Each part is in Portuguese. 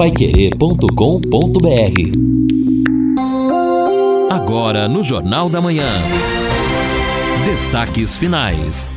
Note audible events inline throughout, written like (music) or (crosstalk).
paiquerê.com.br Agora no Jornal da Manhã. Destaques finais.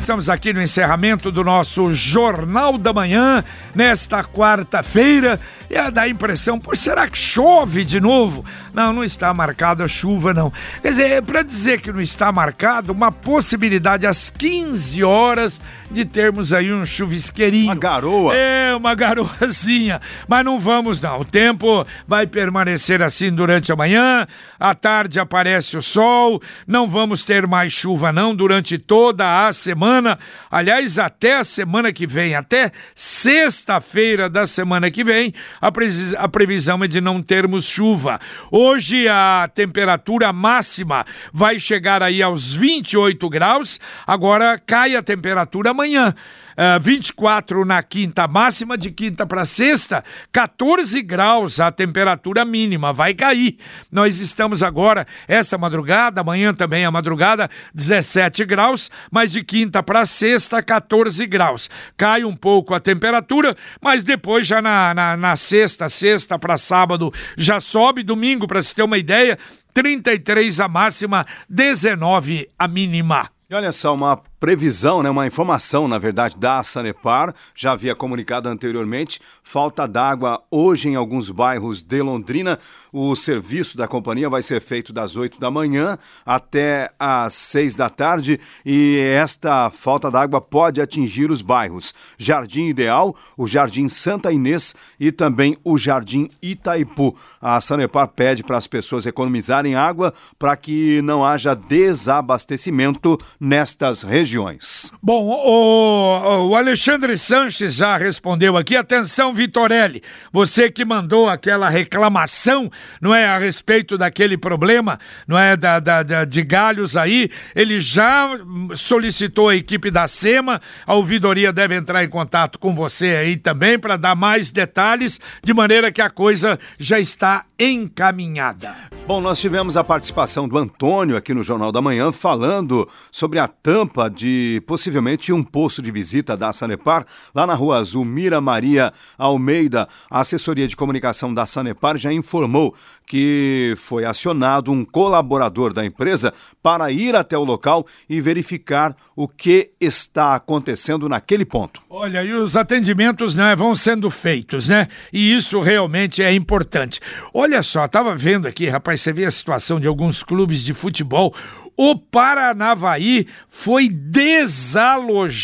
Estamos aqui no encerramento do nosso Jornal da Manhã, nesta quarta-feira. E é dá a impressão, por será que chove de novo? Não, não está marcada a chuva, não. Quer dizer, é para dizer que não está marcado, uma possibilidade às 15 horas de termos aí um chuvisqueirinho. Uma garoa. É, uma garoazinha. Mas não vamos, não. O tempo vai permanecer assim durante a manhã, à tarde aparece o sol, não vamos ter mais chuva, não, durante toda a semana. Aliás, até a semana que vem, até sexta-feira da semana que vem, a, a previsão é de não termos chuva. Hoje a temperatura máxima vai chegar aí aos 28 graus, agora cai a temperatura amanhã uh, ah, 24 na quinta máxima, de quinta para sexta, 14 graus a temperatura mínima, vai cair. Nós estamos agora, essa madrugada, amanhã também a madrugada, 17 graus, mas de quinta para sexta, 14 graus. Cai um pouco a temperatura, mas depois já na, na, na sexta, sexta para sábado, já sobe. Domingo, para se ter uma ideia, 33 a máxima, 19 a mínima. E olha só, uma previsão, né, uma informação, na verdade, da Sanepar, já havia comunicado anteriormente, falta d'água hoje em alguns bairros de Londrina. O serviço da companhia vai ser feito das 8 da manhã até às 6 da tarde e esta falta d'água pode atingir os bairros Jardim Ideal, o Jardim Santa Inês e também o Jardim Itaipu. A Sanepar pede para as pessoas economizarem água para que não haja desabastecimento nestas regiões regiões. Bom, o, o Alexandre Sanches já respondeu aqui. Atenção, Vitorelli, você que mandou aquela reclamação, não é, a respeito daquele problema, não é, da, da, da de galhos aí, ele já solicitou a equipe da SEMA, a ouvidoria deve entrar em contato com você aí também para dar mais detalhes, de maneira que a coisa já está encaminhada. Bom, nós tivemos a participação do Antônio aqui no Jornal da Manhã falando sobre a tampa de possivelmente um posto de visita da Sanepar lá na Rua Azul Mira Maria Almeida. A assessoria de comunicação da Sanepar já informou que foi acionado um colaborador da empresa para ir até o local e verificar o que está acontecendo naquele ponto. Olha, e os atendimentos né, vão sendo feitos, né? E isso realmente é importante. Olha só, estava vendo aqui, rapaz, você vê a situação de alguns clubes de futebol o Paranavaí foi desalojado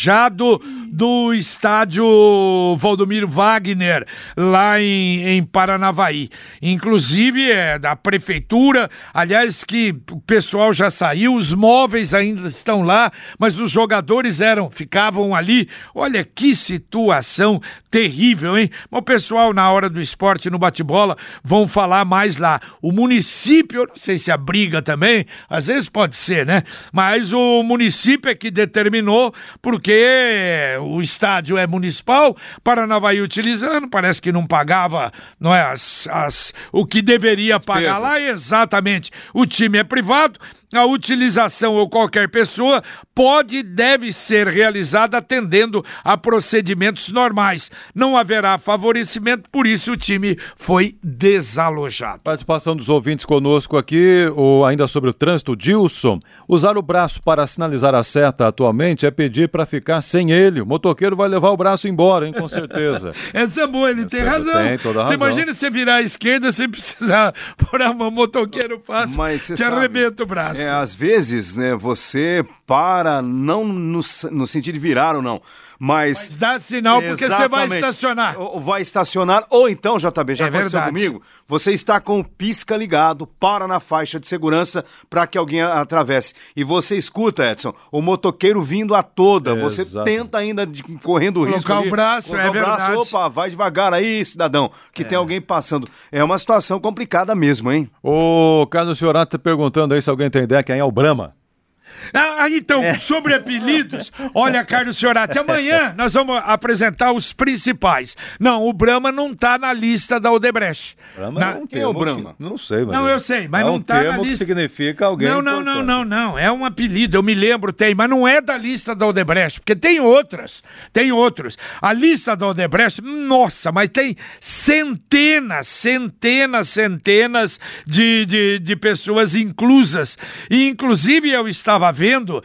do estádio Valdomiro Wagner, lá em, em Paranavaí. Inclusive, é da prefeitura, aliás, que o pessoal já saiu, os móveis ainda estão lá, mas os jogadores eram, ficavam ali. Olha que situação terrível, hein? O pessoal, na hora do esporte, no bate-bola, vão falar mais lá. O município, eu não sei se abriga também, às vezes pode ser, né? Mas o município é que determinou, porque o estádio é municipal, Paranavaí utilizando, parece que não pagava não é, as, as, o que deveria pagar lá, exatamente. O time é privado, a utilização ou qualquer pessoa pode e deve ser realizada atendendo a procedimentos normais. Não haverá favorecimento, por isso o time foi desalojado. Participação dos ouvintes conosco aqui, ou ainda sobre o trânsito, Dilson. Usar o braço para sinalizar a seta atualmente é pedir para ficar sem ele. O motoqueiro vai levar o braço embora, hein, com certeza. (laughs) Essa é boa, ele Essa tem razão. Tem toda a razão. Você imagina você virar à esquerda sem precisar (laughs) por uma motoqueiro passa, Mas te sabe, arrebenta o braço. É, às vezes, né, você para, não no, no sentido de virar ou não, mas... mas dá sinal porque você vai estacionar. Ou vai estacionar, ou então, JB, já é aconteceu verdade. comigo, você está com o pisca ligado, para na faixa de segurança para que alguém atravesse. E você escuta, Edson, o motoqueiro vindo a toda, é, você exato. tenta ainda de, correndo o risco. Colocar o braço, é o verdade. Braço, opa, vai devagar aí, cidadão, que é. tem alguém passando. É uma situação complicada mesmo, hein? O Carlos Fiorato tá perguntando aí se alguém tem ideia quem é o Brahma. Ah, então, é. sobre apelidos, olha, Carlos Fiorati, amanhã nós vamos apresentar os principais. Não, o Brahma não está na lista da Odebrecht. Brahma na... Quem é o Brahma? Que... Não sei, mas... Não, eu sei, mas é não está um na lista. que significa alguém Não, não, não, não, não, é um apelido, eu me lembro, tem, mas não é da lista da Odebrecht, porque tem outras, tem outros. A lista da Odebrecht, nossa, mas tem centenas, centenas, centenas de, de, de pessoas inclusas. E, inclusive, eu estava vendo uh,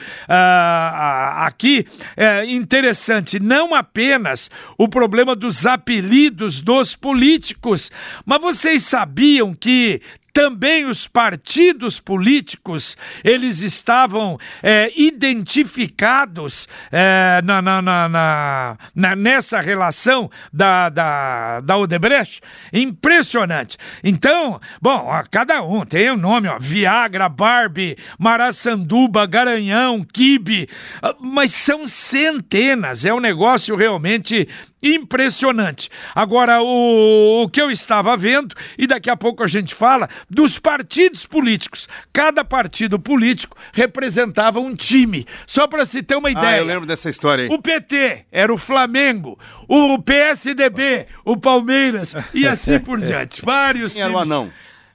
aqui, é interessante, não apenas o problema dos apelidos dos políticos, mas vocês sabiam que também os partidos políticos eles estavam é, identificados é, na, na, na, na, nessa relação da, da, da Odebrecht. Impressionante. Então, bom, ó, cada um tem o um nome, ó, Viagra, Barbie, Maraçanduba, Garanhão, Kibe, ah, mas são centenas. É um negócio realmente impressionante. Agora, o, o que eu estava vendo, e daqui a pouco a gente fala, dos partidos políticos. Cada partido político representava um time. Só para se ter uma ideia. Ah, eu lembro dessa história aí. O PT era o Flamengo, o PSDB, o Palmeiras e assim por (laughs) diante. Vários Quem times. Era o anão.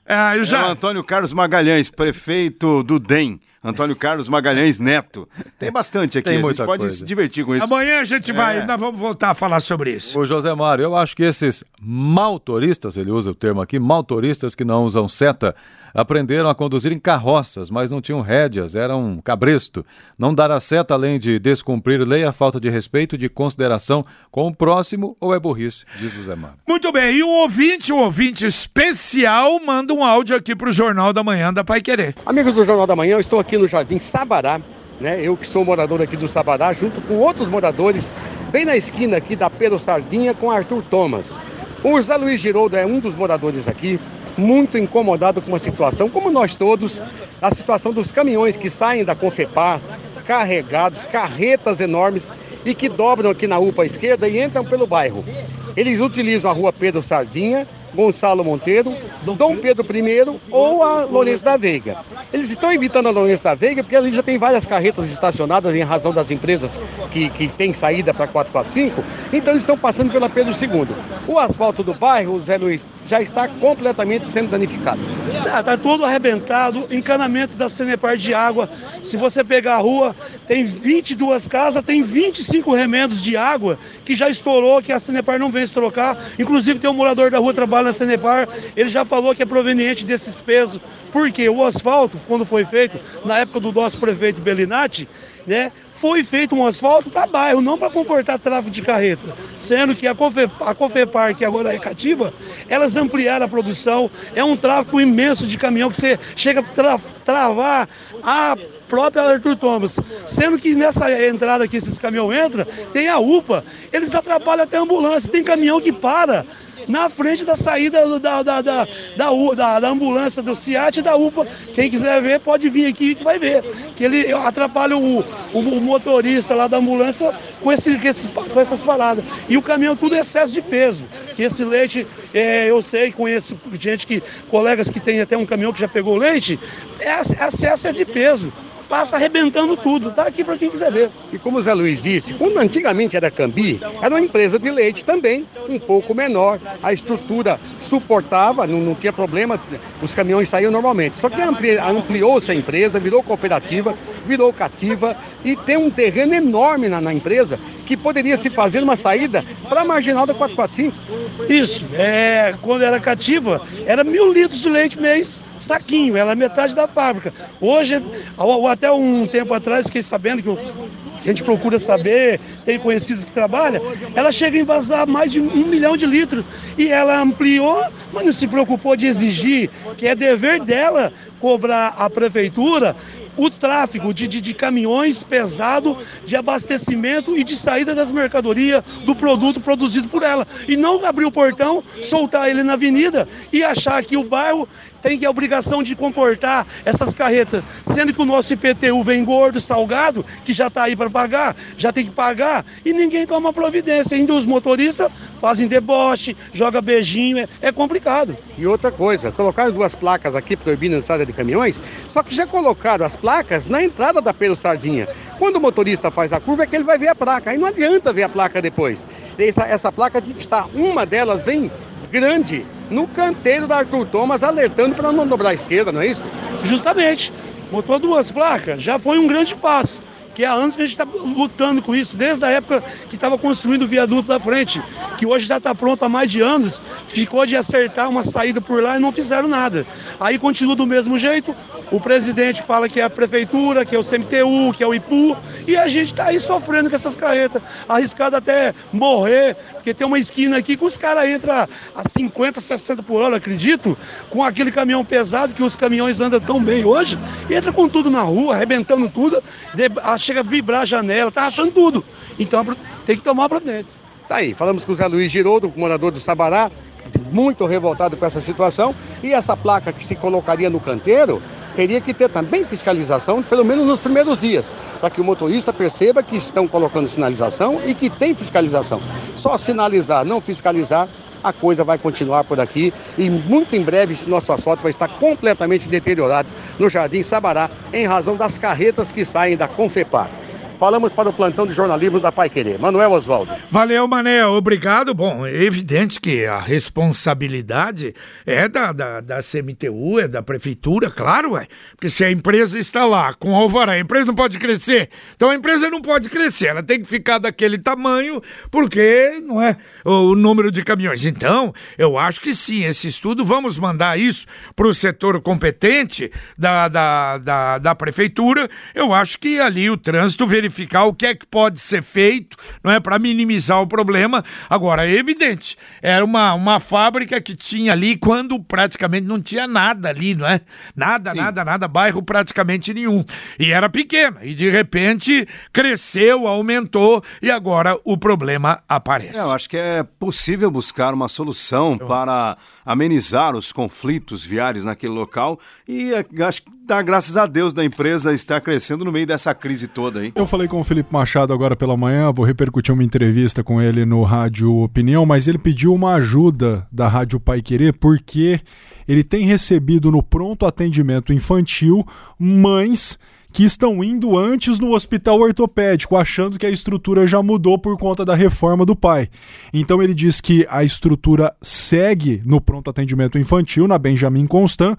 Ah, eu já... Era o Antônio Carlos Magalhães, prefeito do DEM. Antônio Carlos Magalhães Neto. Tem bastante aqui, Tem a gente pode coisa. se divertir com isso. Amanhã a gente vai, é. nós vamos voltar a falar sobre isso. O José Mário, eu acho que esses maltoristas, ele usa o termo aqui, maltoristas que não usam seta, aprenderam a conduzir em carroças, mas não tinham rédeas, era um cabresto. Não dar a seta além de descumprir lei, a falta de respeito e de consideração com o próximo ou é burrice, diz o Zé Mário. Muito bem, e um ouvinte, um ouvinte especial, manda um áudio aqui para o Jornal da Manhã da Pai Querer. Amigos do Jornal da Manhã, eu estou aqui no Jardim Sabará, né? Eu que sou morador aqui do Sabará, junto com outros moradores, bem na esquina aqui da Pedro Sardinha com Arthur Thomas. O José Luiz Giroldo é um dos moradores aqui muito incomodado com a situação, como nós todos, a situação dos caminhões que saem da Confepar, carregados, carretas enormes e que dobram aqui na UPA esquerda e entram pelo bairro. Eles utilizam a rua Pedro Sardinha, Gonçalo Monteiro, Dom Pedro I ou a Lourenço da Veiga. Eles estão evitando a Lourenço da Veiga porque ali já tem várias carretas estacionadas em razão das empresas que, que têm saída para 445, então eles estão passando pela Pedro II. O asfalto do bairro, Zé Luiz, já está completamente sendo danificado. Está tá todo arrebentado, encanamento da Cenepar de água. Se você pegar a rua, tem 22 casas, tem 25 remendos de água que já estourou, que a Cenepar não vem se trocar. Inclusive tem um morador da rua trabalhando na Sanepar, ele já falou que é proveniente desses pesos. Porque o asfalto, quando foi feito, na época do nosso prefeito Bellinati, né, foi feito um asfalto para bairro, não para comportar tráfego de carreta. Sendo que a, Cofe, a Cofepar, que agora é cativa, elas ampliaram a produção, é um tráfego imenso de caminhão que você chega a tra, travar a própria Arthur Thomas. Sendo que nessa entrada que esses caminhões entram, tem a UPA, eles atrapalham até a ambulância, tem caminhão que para na frente da saída da, da, da, da, ambulância do CIAT e da UPA. Quem quiser ver, pode vir aqui que vai ver. Que ele atrapalha o, o, motorista lá da ambulância com, esse, com, essas paradas. E o caminhão tudo é excesso de peso. Que esse leite, é, eu sei, conheço gente que, colegas que tem até um caminhão que já pegou leite, é, é excesso de peso passa arrebentando tudo. Tá aqui para quem quiser ver. E como o Zé Luiz disse, quando antigamente era Cambi, era uma empresa de leite também, um pouco menor. A estrutura suportava, não, não tinha problema, os caminhões saíam normalmente. Só que ampliou-se a empresa, virou cooperativa, virou cativa e tem um terreno enorme na, na empresa que poderia se fazer uma saída para a marginal da 445. Isso, é, quando era cativa, era mil litros de leite mês, saquinho, era metade da fábrica. Hoje, até um tempo atrás, fiquei sabendo que, que a gente procura saber, tem conhecidos que trabalham, ela chega a envasar mais de um milhão de litros. E ela ampliou, mas não se preocupou de exigir, que é dever dela cobrar a prefeitura o tráfego de, de, de, caminhões pesado de abastecimento e de saída das mercadorias do produto produzido por ela. E não abrir o portão, soltar ele na avenida e achar que o bairro tem que a obrigação de comportar essas carretas, sendo que o nosso IPTU vem gordo, salgado, que já está aí para pagar, já tem que pagar, e ninguém toma providência. Ainda os motoristas fazem deboche, joga beijinho, é, é complicado. E outra coisa, colocaram duas placas aqui proibindo a entrada de caminhões, só que já colocaram as placas na entrada da Pedro Sardinha. Quando o motorista faz a curva é que ele vai ver a placa, aí não adianta ver a placa depois. Essa, essa placa estar, uma delas bem grande, no canteiro da Arthur Thomas, alertando para não dobrar à esquerda, não é isso? Justamente. Botou duas placas, já foi um grande passo que há anos que a gente está lutando com isso, desde a época que estava construindo o viaduto da frente, que hoje já está pronto há mais de anos, ficou de acertar uma saída por lá e não fizeram nada. Aí continua do mesmo jeito, o presidente fala que é a prefeitura, que é o CMTU, que é o IPU, e a gente está aí sofrendo com essas carretas, arriscado até morrer, porque tem uma esquina aqui que os caras entram a 50, 60 por hora, acredito, com aquele caminhão pesado, que os caminhões andam tão bem hoje, entra com tudo na rua, arrebentando tudo, chega a vibrar a janela, tá achando tudo. Então tem que tomar a providência. Tá aí, falamos com o Zé Luiz Girodo, morador do Sabará, muito revoltado com essa situação, e essa placa que se colocaria no canteiro teria que ter também fiscalização, pelo menos nos primeiros dias, para que o motorista perceba que estão colocando sinalização e que tem fiscalização. Só sinalizar, não fiscalizar, a coisa vai continuar por aqui e muito em breve esse nosso asfalto vai estar completamente deteriorado no Jardim Sabará em razão das carretas que saem da Confepar. Falamos para o plantão de jornalismo da Pai Querer. Manuel Oswaldo. Valeu, Manel. Obrigado. Bom, é evidente que a responsabilidade é da, da, da CMTU, é da prefeitura, claro, ué. Porque se a empresa está lá com alvará, a empresa não pode crescer. Então a empresa não pode crescer, ela tem que ficar daquele tamanho, porque não é o número de caminhões. Então, eu acho que sim, esse estudo, vamos mandar isso para o setor competente da, da, da, da prefeitura. Eu acho que ali o trânsito verifica verificar o que é que pode ser feito, não é para minimizar o problema. Agora, é evidente, era uma, uma fábrica que tinha ali quando praticamente não tinha nada ali, não é? Nada, Sim. nada, nada, bairro praticamente nenhum. E era pequena, e de repente cresceu, aumentou, e agora o problema aparece. É, eu acho que é possível buscar uma solução para amenizar os conflitos viários naquele local e é, acho que dá graças a Deus da empresa estar crescendo no meio dessa crise toda, hein? Eu falei com o Felipe Machado agora pela manhã, vou repercutir uma entrevista com ele no Rádio Opinião, mas ele pediu uma ajuda da Rádio Pai Querer porque ele tem recebido no pronto atendimento infantil mães que estão indo antes no hospital ortopédico, achando que a estrutura já mudou por conta da reforma do pai. Então ele diz que a estrutura segue no pronto atendimento infantil, na Benjamin Constant.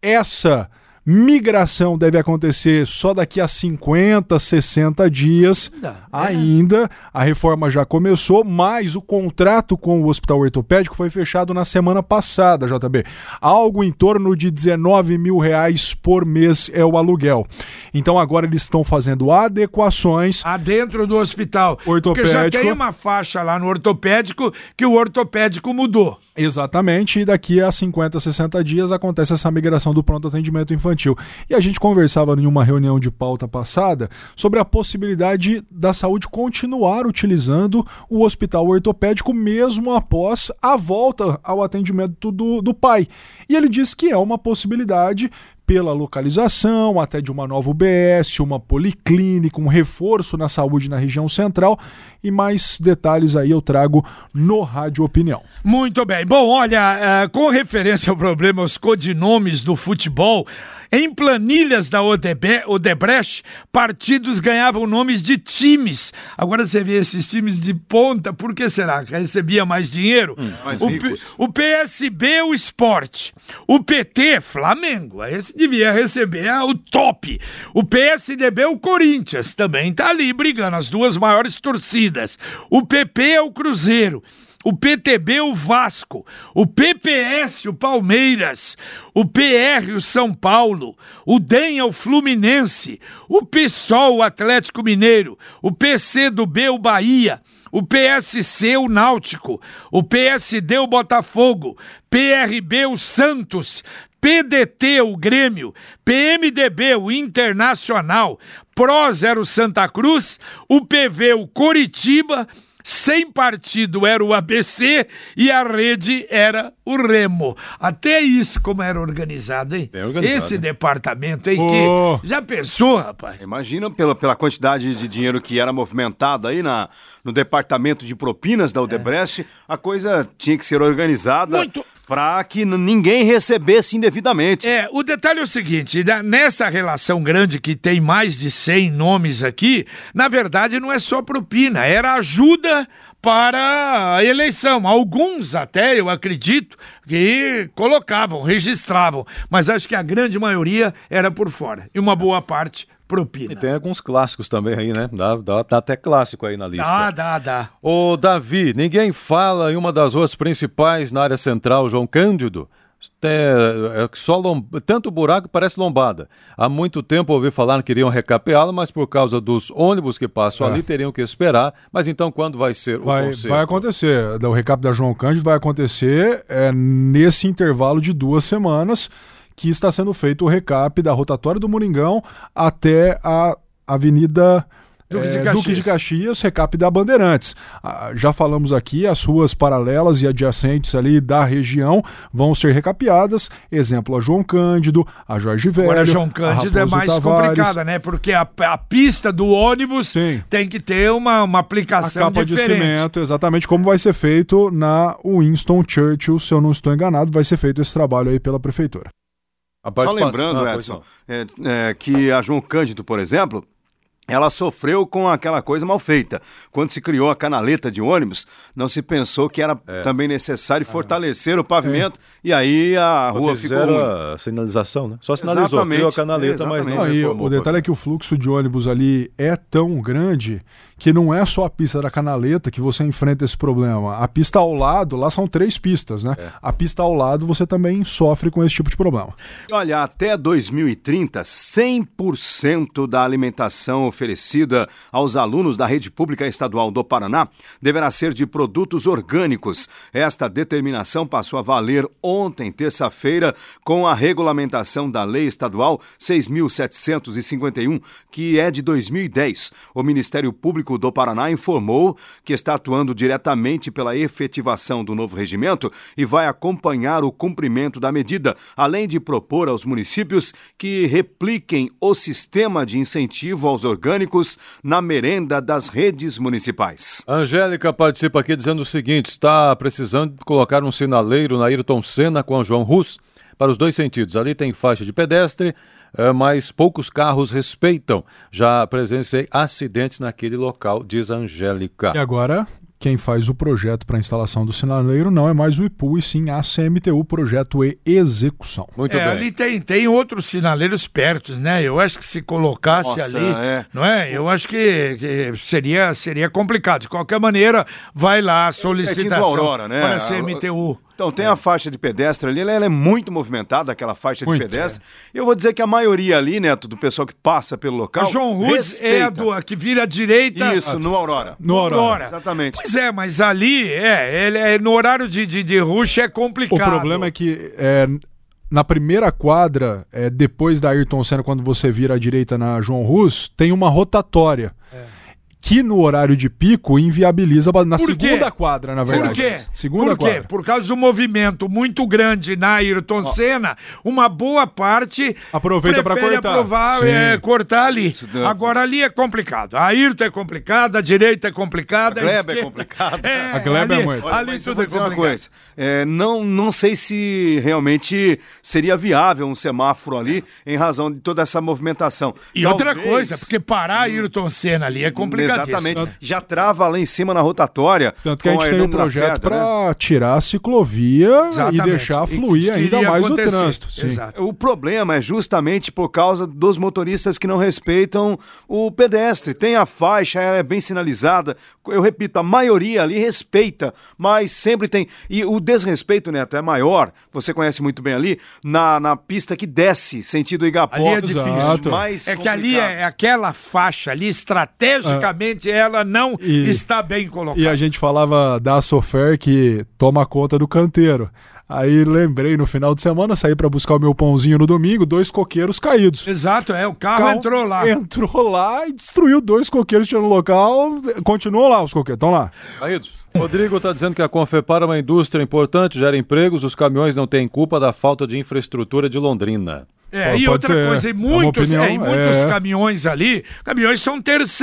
Essa Migração deve acontecer só daqui a 50, 60 dias. Ainda. Ainda. A reforma já começou, mas o contrato com o Hospital Ortopédico foi fechado na semana passada, JB. Algo em torno de 19 mil reais por mês é o aluguel. Então agora eles estão fazendo adequações. Adentro do hospital. Ortopédico. Porque já tem uma faixa lá no ortopédico que o ortopédico mudou. Exatamente, e daqui a 50, 60 dias acontece essa migração do pronto atendimento infantil. E a gente conversava em uma reunião de pauta passada sobre a possibilidade da saúde continuar utilizando o hospital ortopédico mesmo após a volta ao atendimento do, do pai. E ele diz que é uma possibilidade pela localização, até de uma nova UBS, uma policlínica, um reforço na saúde na região central e mais detalhes aí eu trago no Rádio Opinião. Muito bem. Bom, olha, uh, com referência ao problema os codinomes do futebol, em planilhas da Odebrecht, partidos ganhavam nomes de times. Agora você vê esses times de ponta, por que será? Que recebia mais dinheiro? Hum, mais o, ricos. o PSB, o esporte. O PT, Flamengo. Esse devia receber o top. O PSDB, o Corinthians. Também tá ali brigando, as duas maiores torcidas. O PP é o Cruzeiro o PTB, o Vasco, o PPS, o Palmeiras, o PR, o São Paulo, o DEM, o Fluminense, o PSOL, o Atlético Mineiro, o PC do B, o Bahia, o PSC, o Náutico, o PSD, o Botafogo, PRB, o Santos, PDT, o Grêmio, PMDB, o Internacional, PROS era o Santa Cruz, o PV, o Coritiba, sem partido era o ABC e a rede era o Remo. Até isso como era organizado, hein? Organizado, Esse departamento, hein? Oh. Que... Já pensou, rapaz? Imagina pela, pela quantidade de dinheiro que era movimentado aí na, no departamento de propinas da Odebrecht, é. a coisa tinha que ser organizada. Muito para que ninguém recebesse indevidamente. É, o detalhe é o seguinte, nessa relação grande que tem mais de 100 nomes aqui, na verdade não é só propina, era ajuda para a eleição. Alguns até, eu acredito, que colocavam, registravam, mas acho que a grande maioria era por fora. E uma boa parte propina. E tem alguns clássicos também aí, né? Dá, dá, dá até clássico aí na lista. Dá, dá, dá. Ô, Davi, ninguém fala em uma das ruas principais na área central, João Cândido. É, é só lom... tanto buraco parece lombada. Há muito tempo ouvi falar que queriam recapeá-la, mas por causa dos ônibus que passam é. ali teriam que esperar. Mas então quando vai ser vai, o concerto? Vai acontecer. O recap da João Cândido vai acontecer é, nesse intervalo de duas semanas que está sendo feito o recap da rotatória do Moringão até a Avenida Duque, é, de Duque, de Caxias, recap da Bandeirantes. Ah, já falamos aqui, as ruas paralelas e adjacentes ali da região vão ser recapeadas. Exemplo, a João Cândido, a Jorge Velho. Agora, João Cândido é mais Tavares. complicada, né? Porque a, a pista do ônibus Sim. tem que ter uma, uma aplicação a capa diferente. de cimento, exatamente como vai ser feito na Winston Churchill, se eu não estou enganado, vai ser feito esse trabalho aí pela prefeitura. Só lembrando, ah, Edson, é, é, que a João Cândido, por exemplo, ela sofreu com aquela coisa mal feita. Quando se criou a canaleta de ônibus, não se pensou que era é. também necessário ah. fortalecer o pavimento é. e aí a Só rua ficou a sinalização, né? Só sinalizou, Exatamente. criou a canaleta, Exatamente. mas não, não O detalhe é que o fluxo de ônibus ali é tão grande que não é só a pista da canaleta que você enfrenta esse problema. A pista ao lado, lá são três pistas, né? É. A pista ao lado você também sofre com esse tipo de problema. Olha, até 2030, 100% da alimentação oferecida aos alunos da rede pública estadual do Paraná deverá ser de produtos orgânicos. Esta determinação passou a valer ontem, terça-feira, com a regulamentação da Lei Estadual 6.751, que é de 2010. O Ministério Público do Paraná informou que está atuando diretamente pela efetivação do novo regimento e vai acompanhar o cumprimento da medida, além de propor aos municípios que repliquem o sistema de incentivo aos orgânicos orgânicos na merenda das redes municipais. Angélica participa aqui dizendo o seguinte: está precisando colocar um sinaleiro na Ayrton Senna com a João Rus para os dois sentidos. Ali tem faixa de pedestre, eh, mas poucos carros respeitam. Já presenciei acidentes naquele local, diz Angélica. E agora quem faz o projeto para a instalação do sinaleiro não é mais o IPU, e sim a CMTU, projeto e execução. Muito é, bem. Ali tem, tem outros sinaleiros perto, né? Eu acho que se colocasse Nossa, ali, é. não é? Eu acho que, que, seria, seria complicado. De qualquer maneira, vai lá a solicitação é, Aurora, né? para a CMTU. Então, tem é. a faixa de pedestre ali, ela, ela, é muito movimentada, aquela faixa muito, de pedestre. É. Eu vou dizer que a maioria ali, Neto, do pessoal que passa pelo local. A João Ruz é a, do, a que vira à direita. Isso, no Aurora. No Aurora. Aurora. Exatamente. Pois é, mas ali, é, ele é no horário de, de, de rush é complicado. O problema é que. É, na primeira quadra, é, depois da Ayrton Senna, quando você vira à direita na João Rus, tem uma rotatória. É que no horário de pico inviabiliza na Por segunda quadra, na verdade. Por quê? Segunda Por quê? Quadra. Por causa do movimento muito grande na Ayrton oh. Senna, uma boa parte aproveita para cortar. Aprovar, é, cortar ali. Agora ali é complicado. A Ayrton é complicada, a direita é complicada, a Gleba é complicada. É, a Gleba é muito. Ali, ali tudo é complicado. Coisa. É, não, não sei se realmente seria viável um semáforo ali em razão de toda essa movimentação. E Talvez... outra coisa, porque parar a Ayrton Senna ali é complicado. Exatamente. Já trava lá em cima na rotatória. Tanto que a gente tem um projeto para né? tirar a ciclovia Exatamente. e deixar fluir ainda mais acontecer. o trânsito. O problema é justamente por causa dos motoristas que não respeitam o pedestre. Tem a faixa, ela é bem sinalizada. Eu repito, a maioria ali respeita, mas sempre tem. E o desrespeito, Neto, é maior, você conhece muito bem ali, na, na pista que desce, sentido Igapó. Ali é difícil. Mais é que ali é, aquela faixa ali, estrategicamente ela não e, está bem colocada. E a gente falava da Sofer que toma conta do canteiro. Aí lembrei no final de semana, saí para buscar o meu pãozinho no domingo, dois coqueiros caídos. Exato, é, o carro, carro entrou lá. Entrou lá e destruiu dois coqueiros que tinham no local. Continuou lá os coqueiros, estão lá. Caídos. Rodrigo está dizendo que a Confepar é uma indústria importante, gera empregos, os caminhões não têm culpa da falta de infraestrutura de Londrina. É, Pode e outra ser. coisa, e É muitos, opinião, é, e muitos é. caminhões ali, caminhões são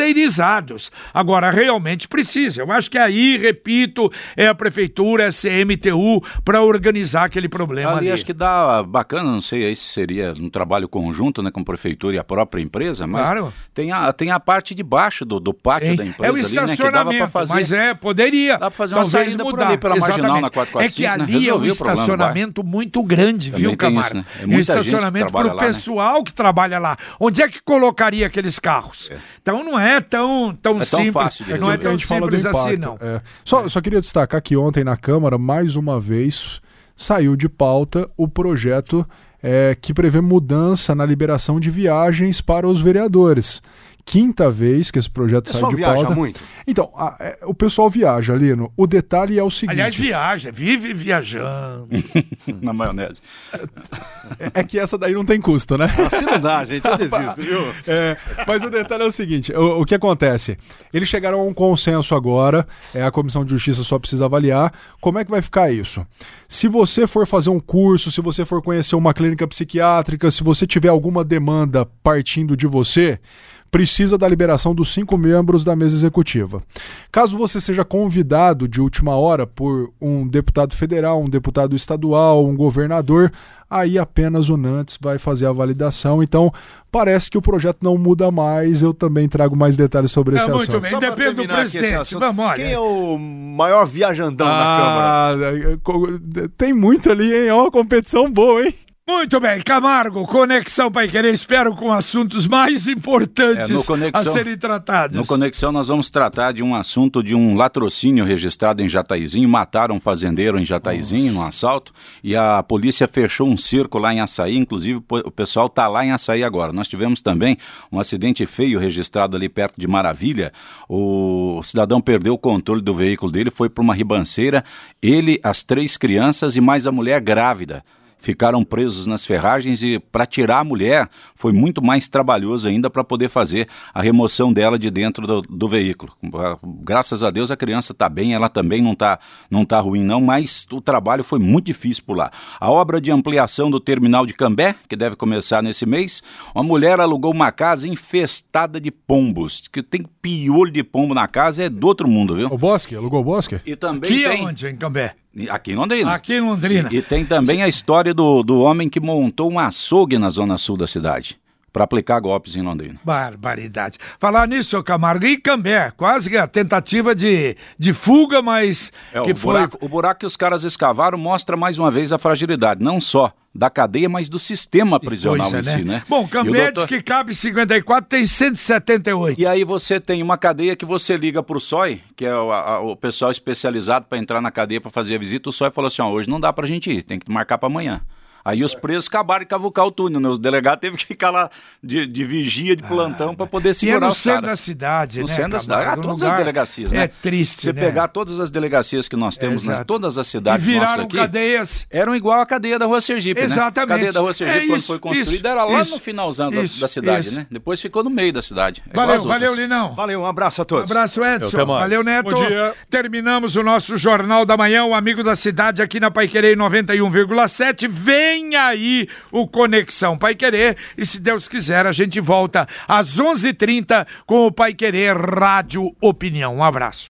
terceirizados. Agora, realmente precisa. Eu acho que aí, repito, é a prefeitura, é a CMTU, para organizar aquele problema Ali ali. acho que dá bacana, não sei aí se seria um trabalho conjunto, né, com a prefeitura e a própria empresa, mas Claro. tem, a, tem a parte de baixo do, do pátio Hein? da É empresa o ali, né, que dava estacionamento, para fazer. mas é, poderia. Dá pra fazer uma saída por mudar. ali, pela Marginal, na Exatamente. 445, É que né? ali é um problema estacionamento muito grande, Também viu, tem Camargo? isso, né? É um muita gente que estacionamento trabalha pro lá, né? pessoal que trabalha lá. Onde é que colocaria aqueles carros? Então não é tão, tão É tão simples. fácil de não é tão simples assim, não. é. Só, só queria destacar que ontem na Câmara, mais uma vez, saiu de pauta o projeto é, que prevê mudança na liberação de viagens para os vereadores. Quinta vez que esse projeto O sai pessoal de viaja pauta. muito. Então, a- é, o pessoal viaja, Lino. O detalhe é o seguinte: Aliás, viaja, vive viajando. (laughs) na maionese. é que essa daí não tem custo, né? Assim não dá, gente. Eu desisto, (laughs) viu? É, mas o detalhe é o seguinte: o, o que acontece? Eles chegaram a um consenso agora, é, a Comissão de Justiça só precisa avaliar. Como é que vai ficar isso? Se você for fazer um curso, se você for conhecer uma clínica psiquiátrica, se você tiver alguma demanda partindo de você, precisa da liberação dos cinco membros da mesa executiva. Caso você seja convidado de última hora por um deputado federal, um deputado estadual, um governador, aí apenas o Nantes vai fazer a validação. Então, parece que o projeto não muda mais. Eu também trago mais detalhes sobre esse É, muito assunto. bem. Só pra Depende do esse presidente. assunto, Vamos, olha. Quem é o maior viajandão da Câmara? Ah, co- tem muito ali, hein? É uma competição boa, hein? Muito bem, Camargo, Conexão Pai Querer, espero com assuntos mais importantes É, Conexão- a serem tratados. No Conexão nós vamos tratar de um assunto de um latrocínio registrado em Jataizinho, mataram um fazendeiro em Jataizinho, num assalto, e a polícia fechou um cerco lá em Açaí, inclusive o pessoal está lá em Açaí agora. Nós tivemos também um acidente feio registrado ali perto de Maravilha, o cidadão perdeu o controle do veículo dele, foi para uma ribanceira, ele, as três crianças e mais a mulher grávida ficaram presos nas ferragens e para tirar a mulher foi muito mais trabalhoso ainda para poder fazer a remoção dela de dentro do, do veículo. Graças a Deus a criança está bem, ela também não está não tá ruim não, mas o trabalho foi muito difícil por lá. A obra de ampliação do terminal de Cambé, que deve começar nesse mês, uma mulher alugou uma casa infestada de pombos, que tem piolho de pombo na casa, é do outro mundo, viu? O Bosque? Alugou o Bosque? E também Que tem... aonde, em Cambé? Aqui em Londrina. Aqui em Londrina. E tem também a história do, do homem que montou um açougue na zona sul da cidade para aplicar golpes em Londrina. Barbaridade. Falar nisso, seu Camargo, e Cambé, quase que a tentativa de, de fuga, mas É, que o, foi... buraco, o buraco que os caras escavaram mostra mais uma vez a fragilidade, não só da cadeia, mas do sistema prisional Coisa, em si, né? Bom, E o Cambé doutor- que cabe 54, tem 178. E aí você tem uma cadeia que você liga pro SOI, que é o, a- o pessoal especializado para entrar na cadeia para fazer a visita, o SOI falou assim, ó, hoje não dá pra gente ir, tem que marcar para amanhã. Aí os presos acabaram de cavucar o túnel, né? Os delegados teve que ficar lá de, de vigia, de plantão para poder E é segurar no os centro caras. da cidade, No né? centro da cidade. Ah? Um todas as delegacias, né? É triste, Você né? pegar todas as delegacias que nós temos, né? Todas as E cidades nossas viraram aqui, cadeias. eram igual a cadeia da Rua Sergipe, Exatamente. né? A cadeia da Rua Sergipe, É quando isso, foi construída, isso, era lá isso, no finalzão da, isso, da cidade, isso. né? Depois ficou no meio da cidade. É Valeu, valeu, Linão. Valeu, um abraço a Um todos. abraço, Edson. Até mais. Valeu, Neto. Bom dia. Terminamos o nosso Jornal da Manhã, o Amigo da Cidade, aqui na Pai Querer 91,7. Vem aí o Conexão Pai Querer. E se Deus quiser, a gente volta às 11h30 com o Pai Querer Rádio Opinião. Um abraço.